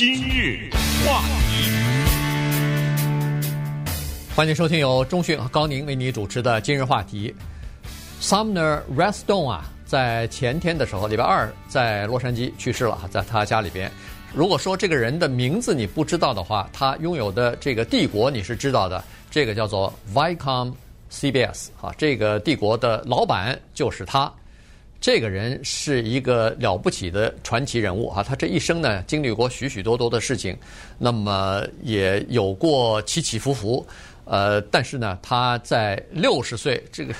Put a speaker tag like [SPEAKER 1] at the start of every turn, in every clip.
[SPEAKER 1] 今日话题，
[SPEAKER 2] 欢迎收听由中讯和高宁为你主持的今日话题。Sumner Redstone 啊，在前天的时候，礼拜二在洛杉矶去世了，在他家里边。如果说这个人的名字你不知道的话，他拥有的这个帝国你是知道的，这个叫做 Viacom CBS 啊，这个帝国的老板就是他。这个人是一个了不起的传奇人物啊！他这一生呢，经历过许许多多的事情，那么也有过起起伏伏。呃，但是呢，他在六十岁，这个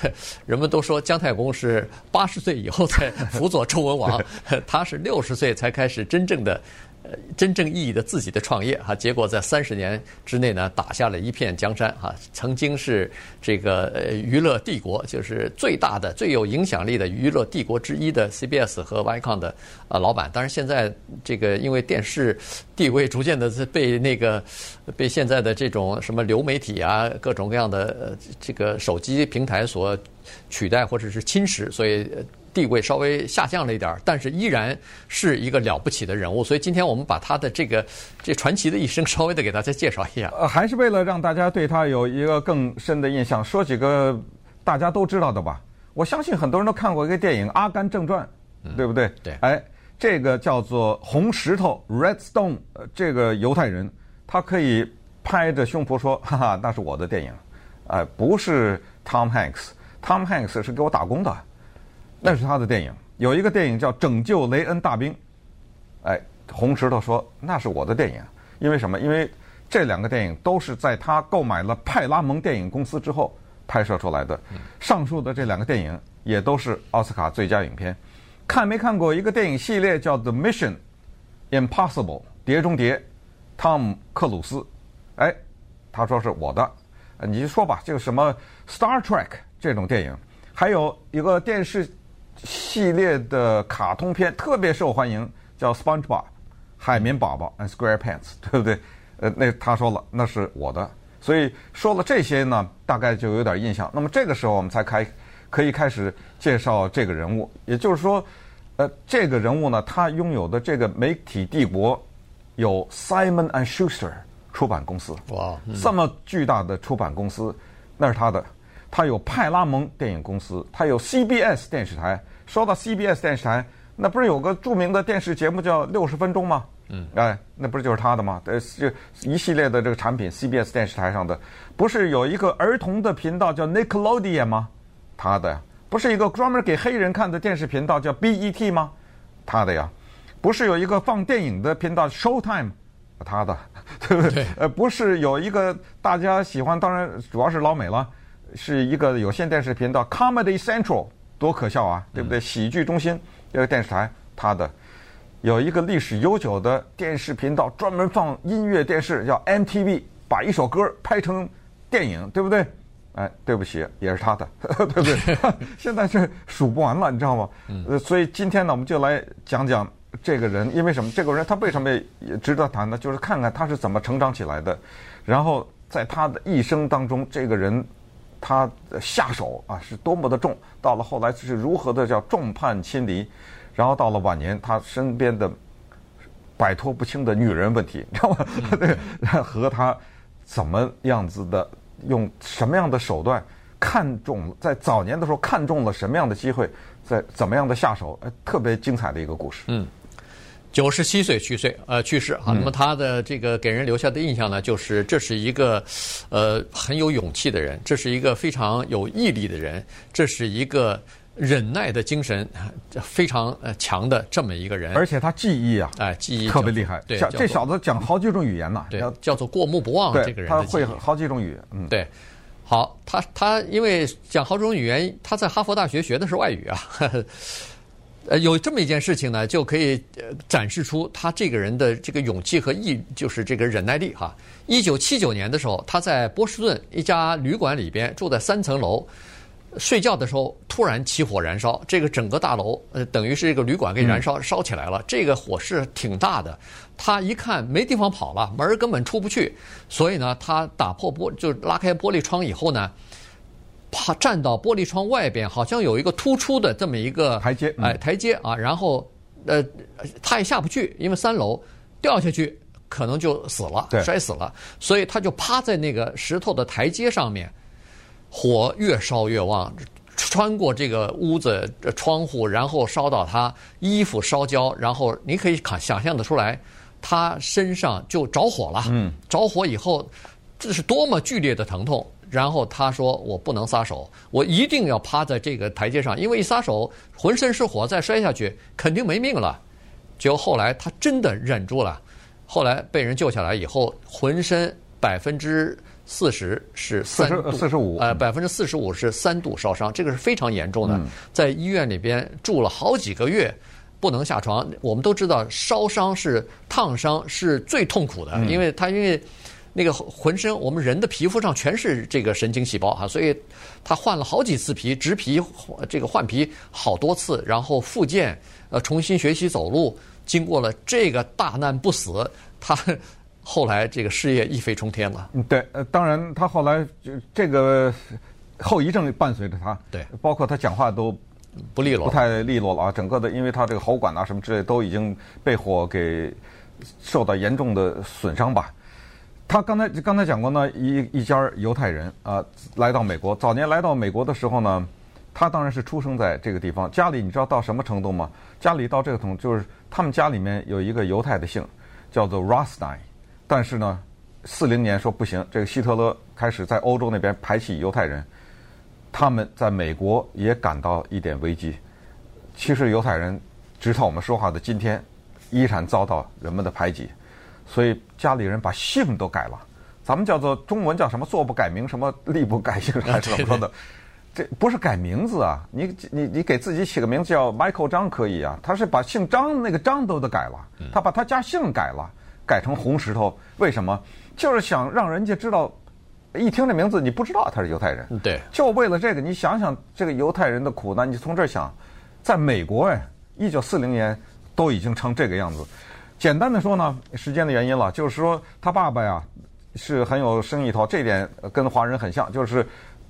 [SPEAKER 2] 人们都说姜太公是八十岁以后才辅佐周文王，他是六十岁才开始真正的。真正意义的自己的创业哈，结果在三十年之内呢，打下了一片江山哈。曾经是这个呃娱乐帝国，就是最大的、最有影响力的娱乐帝国之一的 CBS 和 Viacom 的呃老板。当然，现在这个因为电视地位逐渐的被那个被现在的这种什么流媒体啊、各种各样的呃这个手机平台所取代或者是侵蚀，所以。地位稍微下降了一点，但是依然是一个了不起的人物。所以今天我们把他的这个这传奇的一生稍微的给大家介绍一下。
[SPEAKER 3] 呃，还是为了让大家对他有一个更深的印象，说几个大家都知道的吧。我相信很多人都看过一个电影《阿甘正传》，对不对？
[SPEAKER 2] 嗯，对。
[SPEAKER 3] 哎，这个叫做红石头 （Redstone），呃，这个犹太人，他可以拍着胸脯说：“哈哈，那是我的电影。”哎，不是 Tom Hanks，Tom Hanks 是给我打工的。那是他的电影，有一个电影叫《拯救雷恩大兵》，哎，红石头说那是我的电影，因为什么？因为这两个电影都是在他购买了派拉蒙电影公司之后拍摄出来的。上述的这两个电影也都是奥斯卡最佳影片。看没看过一个电影系列叫《The Mission Impossible》碟中谍？汤姆克鲁斯，哎，他说是我的，你就说吧，这个什么《Star Trek》这种电影，还有一个电视。系列的卡通片特别受欢迎，叫《SpongeBob》海绵宝宝，and SquarePants，对不对？呃，那他说了，那是我的，所以说了这些呢，大概就有点印象。那么这个时候我们才开可以开始介绍这个人物，也就是说，呃，这个人物呢，他拥有的这个媒体帝国有 Simon and Schuster 出版公司，哇，这么巨大的出版公司，那是他的。他有派拉蒙电影公司，他有 CBS 电视台。说到 CBS 电视台，那不是有个著名的电视节目叫《六十分钟》吗？嗯，哎，那不是就是他的吗？呃，这一系列的这个产品，CBS 电视台上的，不是有一个儿童的频道叫 Nickelodeon 吗？他的呀，不是一个专门给黑人看的电视频道叫 BET 吗？他的呀，不是有一个放电影的频道 Showtime？他的，对不对？呃，不是有一个大家喜欢，当然主要是老美了。是一个有线电视频道 Comedy Central，多可笑啊，对不对？喜剧中心这个电视台，它的有一个历史悠久的电视频道，专门放音乐电视，叫 MTV，把一首歌拍成电影，对不对？哎，对不起，也是他的，对不对？现在是数不完了，你知道吗？呃，所以今天呢，我们就来讲讲这个人，因为什么？这个人他为什么也值得谈呢？就是看看他是怎么成长起来的，然后在他的一生当中，这个人。他下手啊是多么的重，到了后来是如何的叫众叛亲离，然后到了晚年，他身边的摆脱不清的女人问题，你知道吗？对，和他怎么样子的用什么样的手段看中，在早年的时候看中了什么样的机会，在怎么样的下手，哎，特别精彩的一个故事。嗯。
[SPEAKER 2] 九十七岁去世，呃，去世啊。那么他的这个给人留下的印象呢，就是这是一个，呃，很有勇气的人，这是一个非常有毅力的人，这是一个忍耐的精神非常呃强的这么一个人。
[SPEAKER 3] 而且他记忆啊，
[SPEAKER 2] 哎，记忆
[SPEAKER 3] 特别厉害。对，这小子讲好几种语言呢，
[SPEAKER 2] 对，叫做过目不忘。这个人
[SPEAKER 3] 他会好几种语言。嗯，
[SPEAKER 2] 对。好，他他因为讲好几种语言，他在哈佛大学学的是外语啊。呵呵呃，有这么一件事情呢，就可以呃展示出他这个人的这个勇气和毅，就是这个忍耐力哈。一九七九年的时候，他在波士顿一家旅馆里边住在三层楼，睡觉的时候突然起火燃烧，这个整个大楼呃等于是这个旅馆给燃烧烧起来了。这个火势挺大的，他一看没地方跑了，门儿根本出不去，所以呢，他打破玻就拉开玻璃窗以后呢。怕站到玻璃窗外边，好像有一个突出的这么一个
[SPEAKER 3] 台阶，
[SPEAKER 2] 哎，台阶啊，然后呃，他也下不去，因为三楼掉下去，可能就死了，
[SPEAKER 3] 对
[SPEAKER 2] 摔死了，所以他就趴在那个石头的台阶上面，火越烧越旺，穿过这个屋子窗户，然后烧到他衣服烧焦，然后你可以看想象得出来，他身上就着火了。嗯，着火以后，这是多么剧烈的疼痛。然后他说：“我不能撒手，我一定要趴在这个台阶上，因为一撒手，浑身是火，再摔下去肯定没命了。”结果后来他真的忍住了，后来被人救下来以后，浑身百分之四十是三度，
[SPEAKER 3] 四十五，
[SPEAKER 2] 呃，百分之四十五是三度烧伤，这个是非常严重的，在医院里边住了好几个月，不能下床。我们都知道烧伤是烫伤是最痛苦的，因为他因为。那个浑身，我们人的皮肤上全是这个神经细胞哈，所以他换了好几次皮，植皮，这个换皮好多次，然后复健，呃，重新学习走路，经过了这个大难不死，他 后来这个事业一飞冲天了。
[SPEAKER 3] 嗯，对，呃，当然他后来就这个后遗症伴随着他，
[SPEAKER 2] 对，
[SPEAKER 3] 包括他讲话都
[SPEAKER 2] 不利落，
[SPEAKER 3] 不太利落了啊，整个的，因为他这个喉管啊什么之类都已经被火给受到严重的损伤吧。他刚才刚才讲过呢，一一家犹太人啊来到美国，早年来到美国的时候呢，他当然是出生在这个地方。家里你知道到什么程度吗？家里到这个程度，就是他们家里面有一个犹太的姓，叫做 Rothstein。但是呢，四零年说不行，这个希特勒开始在欧洲那边排挤犹太人，他们在美国也感到一点危机。其实犹太人直到我们说话的今天，依然遭到人们的排挤。所以家里人把姓都改了，咱们叫做中文叫什么“坐不改名”，什么“立不改姓”还是怎么说的？这不是改名字啊！你你你给自己起个名字叫 Michael 张可以啊，他是把姓张那个张都得改了，他把他家姓改了，改成红石头。为什么？就是想让人家知道，一听这名字你不知道他是犹太人。
[SPEAKER 2] 对，
[SPEAKER 3] 就为了这个，你想想这个犹太人的苦难，你从这儿想，在美国哎，一九四零年都已经成这个样子。简单的说呢，时间的原因了，就是说他爸爸呀是很有生意头，这点跟华人很像，就是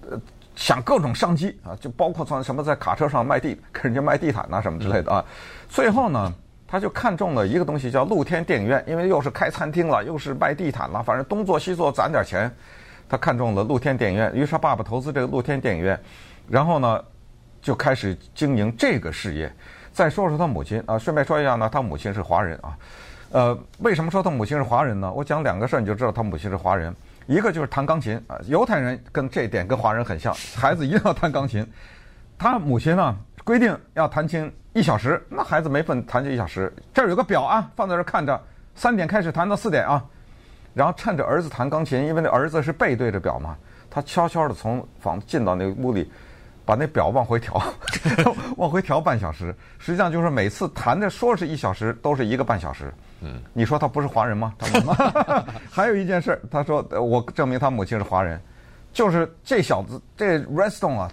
[SPEAKER 3] 呃想各种商机啊，就包括从什么在卡车上卖地，给人家卖地毯呐什么之类的啊。最后呢，他就看中了一个东西叫露天电影院，因为又是开餐厅了，又是卖地毯了，反正东做西做攒点钱，他看中了露天电影院，于是他爸爸投资这个露天电影院，然后呢就开始经营这个事业。再说说他母亲啊，顺便说一下呢，他母亲是华人啊。呃，为什么说他母亲是华人呢？我讲两个事儿你就知道他母亲是华人。一个就是弹钢琴啊，犹太人跟这一点跟华人很像，孩子一定要弹钢琴。他母亲呢规定要弹琴一小时，那孩子没份弹琴一小时。这儿有个表啊，放在这儿看着，三点开始弹到四点啊。然后趁着儿子弹钢琴，因为那儿子是背对着表嘛，他悄悄地从房进到那个屋里。把那表往回调，往回调半小时。实际上就是每次谈的说是一小时，都是一个半小时。嗯，你说他不是华人吗？他妈妈 还有一件事，他说我证明他母亲是华人，就是这小子这 Redstone 啊，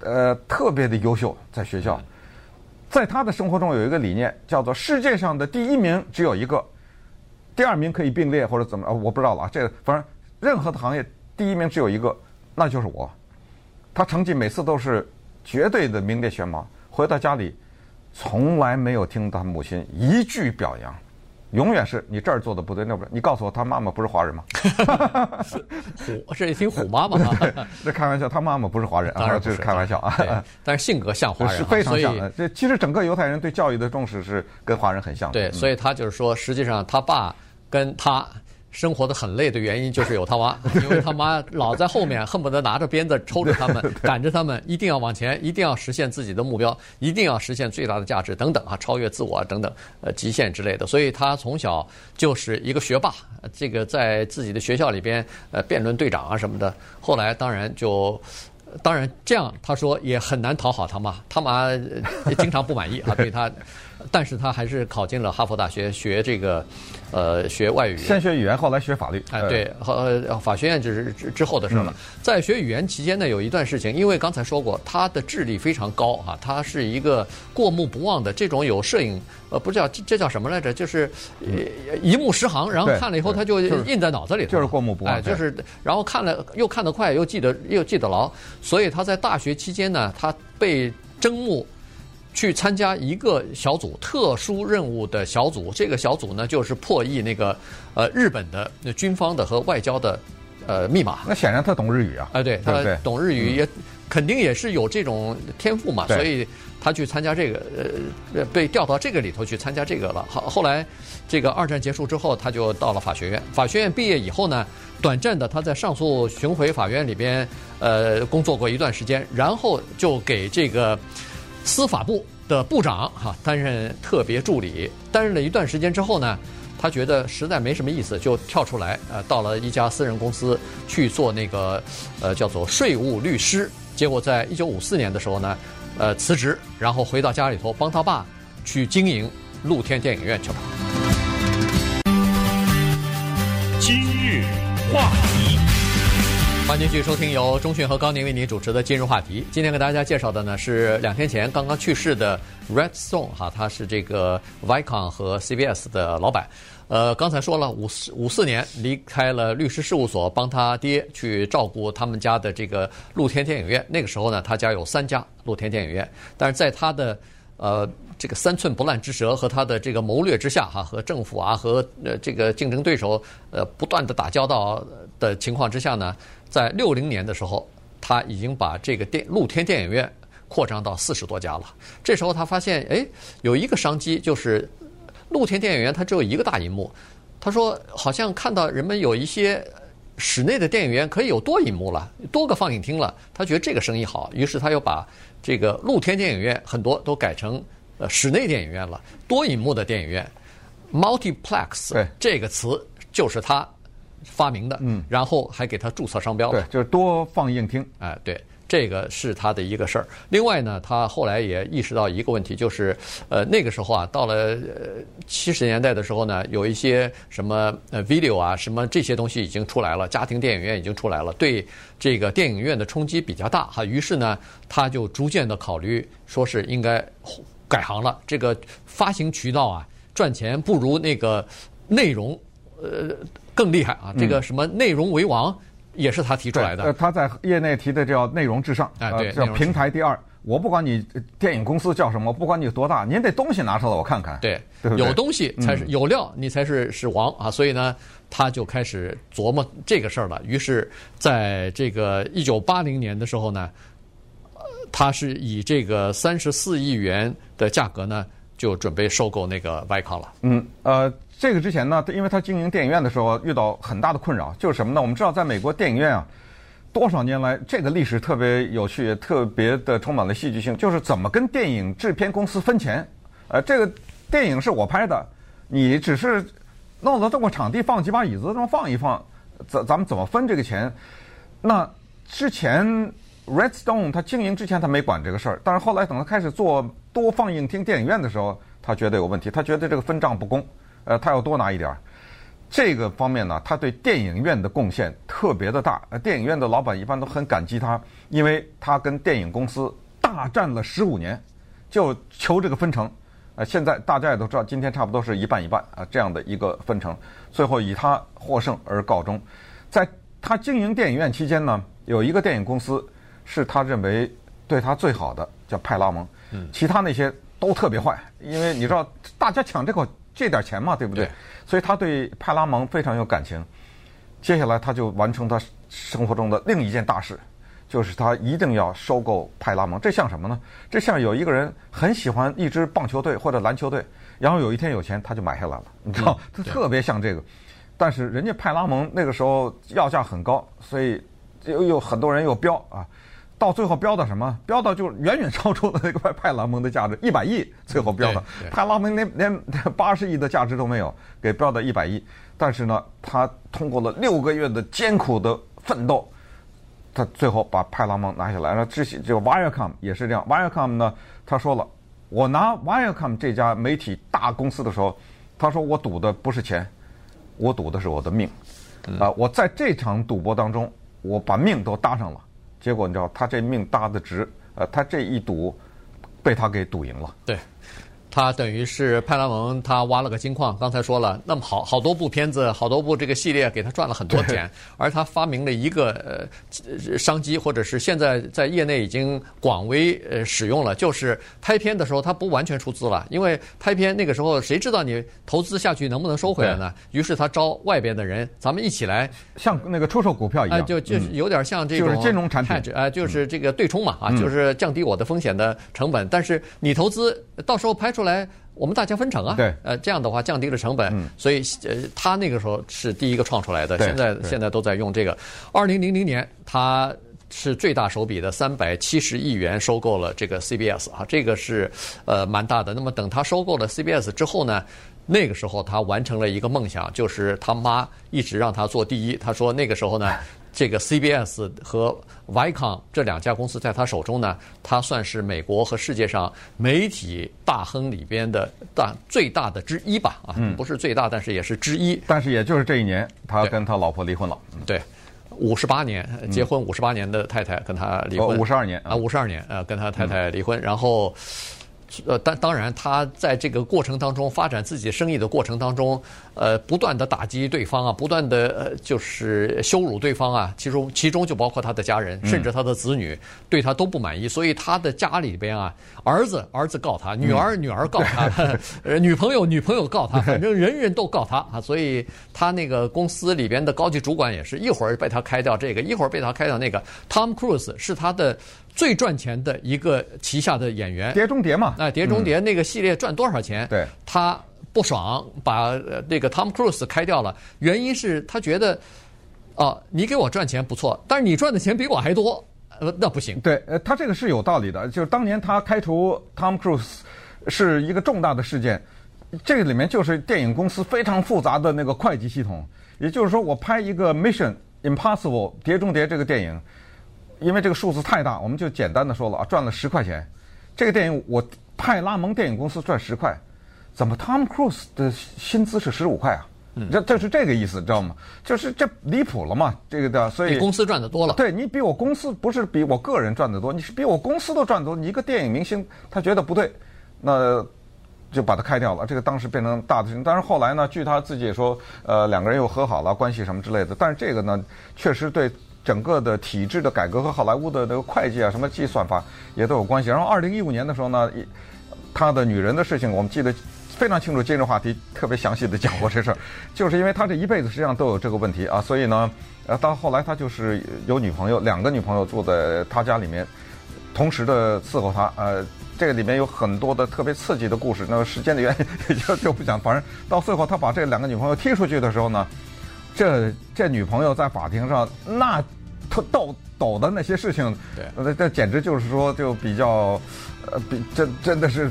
[SPEAKER 3] 呃，特别的优秀，在学校，在他的生活中有一个理念，叫做世界上的第一名只有一个，第二名可以并列或者怎么，我不知道了啊。这个反正任何的行业第一名只有一个，那就是我。他成绩每次都是绝对的名列前茅，回到家里从来没有听他母亲一句表扬，永远是你这儿做的不对，那不对。你告诉我，他妈妈不是华人吗？
[SPEAKER 2] 虎，这一听虎妈妈哈，
[SPEAKER 3] 这开玩笑，他妈妈不是华人啊，这是开玩笑啊。
[SPEAKER 2] 但是性格像华人，
[SPEAKER 3] 是非常像的。这其实整个犹太人对教育的重视是跟华人很像的。
[SPEAKER 2] 对，所以他就是说，实际上他爸跟他。生活的很累的原因就是有他妈，因为他妈老在后面，恨不得拿着鞭子抽着他们，赶着他们，一定要往前，一定要实现自己的目标，一定要实现最大的价值等等啊，超越自我等等，呃，极限之类的。所以他从小就是一个学霸，这个在自己的学校里边，呃，辩论队长啊什么的。后来当然就，当然这样他说也很难讨好他妈，他妈也经常不满意啊，对他。但是他还是考进了哈佛大学学这个，呃，学外语。
[SPEAKER 3] 先学语言，后来学法律。
[SPEAKER 2] 哎，对，呃法学院就是之之后的事了。嗯、在学语言期间呢，有一段事情，因为刚才说过，他的智力非常高啊，他是一个过目不忘的这种有摄影，呃，不叫这叫什么来着？就是一目十行，然后看了以后他就印在脑子里头。
[SPEAKER 3] 就是过目不忘。
[SPEAKER 2] 哎，就是然后看了又看得快，又记得又记得牢，所以他在大学期间呢，他被征募。去参加一个小组特殊任务的小组，这个小组呢就是破译那个呃日本的军方的和外交的呃密码。
[SPEAKER 3] 那显然他懂日语啊，
[SPEAKER 2] 哎，对，他懂日语也肯定也是有这种天赋嘛，所以。他去参加这个，呃，被调到这个里头去参加这个了。好，后来这个二战结束之后，他就到了法学院。法学院毕业以后呢，短暂的他在上诉巡回法院里边，呃，工作过一段时间，然后就给这个司法部的部长哈担任特别助理。担任了一段时间之后呢，他觉得实在没什么意思，就跳出来，呃，到了一家私人公司去做那个呃叫做税务律师。结果在一九五四年的时候呢。呃，辞职，然后回到家里头帮他爸去经营露天电影院去了。
[SPEAKER 1] 今日话题，
[SPEAKER 2] 欢迎继续收听由中讯和高宁为您主持的今日话题。今天给大家介绍的呢是两天前刚刚去世的 Red Stone 哈，他是这个 Viacom 和 CBS 的老板。呃，刚才说了，五四五四年离开了律师事务所，帮他爹去照顾他们家的这个露天电影院。那个时候呢，他家有三家露天电影院，但是在他的呃这个三寸不烂之舌和他的这个谋略之下，哈，和政府啊和呃这个竞争对手呃不断的打交道的情况之下呢，在六零年的时候，他已经把这个电露天电影院扩张到四十多家了。这时候他发现，哎，有一个商机就是。露天电影院它只有一个大荧幕，他说好像看到人们有一些室内的电影院可以有多荧幕了，多个放映厅了，他觉得这个生意好，于是他又把这个露天电影院很多都改成呃室内电影院了，多荧幕的电影院，multiplex 这个词就是他发明的，嗯，然后还给他注册商标了，
[SPEAKER 3] 对，就是多放映厅，
[SPEAKER 2] 哎，对。这个是他的一个事儿。另外呢，他后来也意识到一个问题，就是呃那个时候啊，到了呃七十年代的时候呢，有一些什么呃 video 啊，什么这些东西已经出来了，家庭电影院已经出来了，对这个电影院的冲击比较大哈。于是呢，他就逐渐的考虑，说是应该改行了。这个发行渠道啊，赚钱不如那个内容呃更厉害啊。这个什么内容为王。也是他提出来的。
[SPEAKER 3] 呃，他在业内提的叫内容至上，
[SPEAKER 2] 哎，对，
[SPEAKER 3] 叫平台第二。我不管你电影公司叫什么，我不管你有多大，您这东西拿出来我看看。
[SPEAKER 2] 对，
[SPEAKER 3] 对对
[SPEAKER 2] 有东西才是、嗯、有料，你才是是王啊！所以呢，他就开始琢磨这个事儿了。于是，在这个一九八零年的时候呢，他是以这个三十四亿元的价格呢，就准备收购那个 Viacom 了。
[SPEAKER 3] 嗯，呃。这个之前呢，因为他经营电影院的时候遇到很大的困扰，就是什么呢？我们知道，在美国电影院啊，多少年来这个历史特别有趣，特别的充满了戏剧性，就是怎么跟电影制片公司分钱。呃，这个电影是我拍的，你只是弄了这么场地放几把椅子，这么放一放，咱咱们怎么分这个钱？那之前 Redstone 他经营之前他没管这个事儿，但是后来等他开始做多放映厅电影院的时候，他觉得有问题，他觉得这个分账不公。呃，他要多拿一点儿，这个方面呢，他对电影院的贡献特别的大。呃，电影院的老板一般都很感激他，因为他跟电影公司大战了十五年，就求这个分成。呃，现在大家也都知道，今天差不多是一半一半啊，这样的一个分成，最后以他获胜而告终。在他经营电影院期间呢，有一个电影公司是他认为对他最好的，叫派拉蒙。嗯。其他那些都特别坏，因为你知道，大家抢这口。这点钱嘛，对不对？所以他对派拉蒙非常有感情。接下来他就完成他生活中的另一件大事，就是他一定要收购派拉蒙。这像什么呢？这像有一个人很喜欢一支棒球队或者篮球队，然后有一天有钱他就买下来了，你知道，他特别像这个。但是人家派拉蒙那个时候要价很高，所以又有很多人又标啊。到最后标到什么？标到就远远超出了那个派派拉蒙的价值，一百亿。最后标的派拉蒙连连八十亿的价值都没有，给标到一百亿。但是呢，他通过了六个月的艰苦的奋斗，他最后把派拉蒙拿下来了。这些就 Viacom 也是这样。Viacom 呢，他说了，我拿 Viacom 这家媒体大公司的时候，他说我赌的不是钱，我赌的是我的命。啊，我在这场赌博当中，我把命都搭上了。结果你知道，他这命搭的值，呃，他这一赌，被他给赌赢了。
[SPEAKER 2] 对，他等于是派拉蒙，他挖了个金矿。刚才说了，那么好好多部片子，好多部这个系列，给他赚了很多钱。而他发明了一个呃商机，或者是现在在业内已经广为呃使用了，就是拍片的时候他不完全出资了，因为拍片那个时候谁知道你投资下去能不能收回来呢？于是他招外边的人，咱们一起来，
[SPEAKER 3] 像那个出售股票一样，
[SPEAKER 2] 就就是有点像这种
[SPEAKER 3] 就是金融产品，
[SPEAKER 2] 哎，就是这个对冲嘛，啊，就是降低我的风险的成本，但是你投资到时候拍出来，我们大家分成啊。
[SPEAKER 3] 对。
[SPEAKER 2] 呃，这样的话降低了成本，嗯、所以呃，他那个时候是第一个创出来的。现在现在都在用这个。二零零零年，他是最大手笔的三百七十亿元收购了这个 CBS 啊，这个是呃蛮大的。那么等他收购了 CBS 之后呢，那个时候他完成了一个梦想，就是他妈一直让他做第一。他说那个时候呢。这个 CBS 和 Viacom 这两家公司在他手中呢，他算是美国和世界上媒体大亨里边的大最大的之一吧？啊，不是最大，但是也是之一。
[SPEAKER 3] 但是也就是这一年，他跟他老婆离婚了。
[SPEAKER 2] 对，五十八年结婚五十八年的太太跟他离婚。
[SPEAKER 3] 五十二年
[SPEAKER 2] 啊，五十二年啊，跟他太太离婚，然后。呃，当当然，他在这个过程当中发展自己生意的过程当中，呃，不断的打击对方啊，不断的呃，就是羞辱对方啊。其中其中就包括他的家人，甚至他的子女对他都不满意，所以他的家里边啊，儿子儿子告他，女儿女儿告他，呃，女朋友女朋友告他，反正人人都告他啊。所以他那个公司里边的高级主管也是一会儿被他开掉这个，一会儿被他开掉那个。Tom Cruise 是他的。最赚钱的一个旗下的演员，《
[SPEAKER 3] 碟中谍》嘛，
[SPEAKER 2] 那《碟中谍》那个系列赚多少钱？
[SPEAKER 3] 对，
[SPEAKER 2] 他不爽，把那个 Tom Cruise 开掉了。原因是他觉得，哦，你给我赚钱不错，但是你赚的钱比我还多，呃，那不行。
[SPEAKER 3] 对，呃，他这个是有道理的。就是当年他开除 Tom Cruise 是一个重大的事件，这个里面就是电影公司非常复杂的那个会计系统。也就是说，我拍一个 Mission Impossible《碟中谍》这个电影。因为这个数字太大，我们就简单的说了啊，赚了十块钱。这个电影我派拉蒙电影公司赚十块，怎么 Tom Cruise 的薪资是十五块啊？这这是这个意思，知道吗？就是这离谱了嘛，这个的，所以
[SPEAKER 2] 比公司赚的多了。
[SPEAKER 3] 对，你比我公司不是比我个人赚的多，你是比我公司都赚的多。你一个电影明星，他觉得不对，那就把他开掉了。这个当时变成大的事情，但是后来呢，据他自己也说，呃，两个人又和好了，关系什么之类的。但是这个呢，确实对。整个的体制的改革和好莱坞的那个会计啊，什么计算法也都有关系。然后二零一五年的时候呢，他的女人的事情我们记得非常清楚，今日话题特别详细的讲过这事儿，就是因为他这一辈子实际上都有这个问题啊，所以呢，呃，到后来他就是有女朋友，两个女朋友住在他家里面，同时的伺候他。呃，这个里面有很多的特别刺激的故事，那么时间的原因就就不讲。反正到最后他把这两个女朋友踢出去的时候呢。这这女朋友在法庭上那她抖抖的那些事情，
[SPEAKER 2] 对，
[SPEAKER 3] 那这简直就是说就比较，呃，比真真的是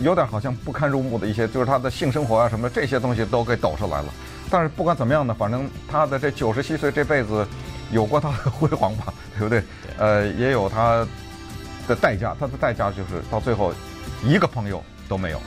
[SPEAKER 3] 有点好像不堪入目的一些，就是她的性生活啊什么这些东西都给抖出来了。但是不管怎么样呢，反正她的这九十七岁这辈子有过她的辉煌吧，对不对？
[SPEAKER 2] 对
[SPEAKER 3] 呃，也有她的代价，她的代价就是到最后一个朋友都没有。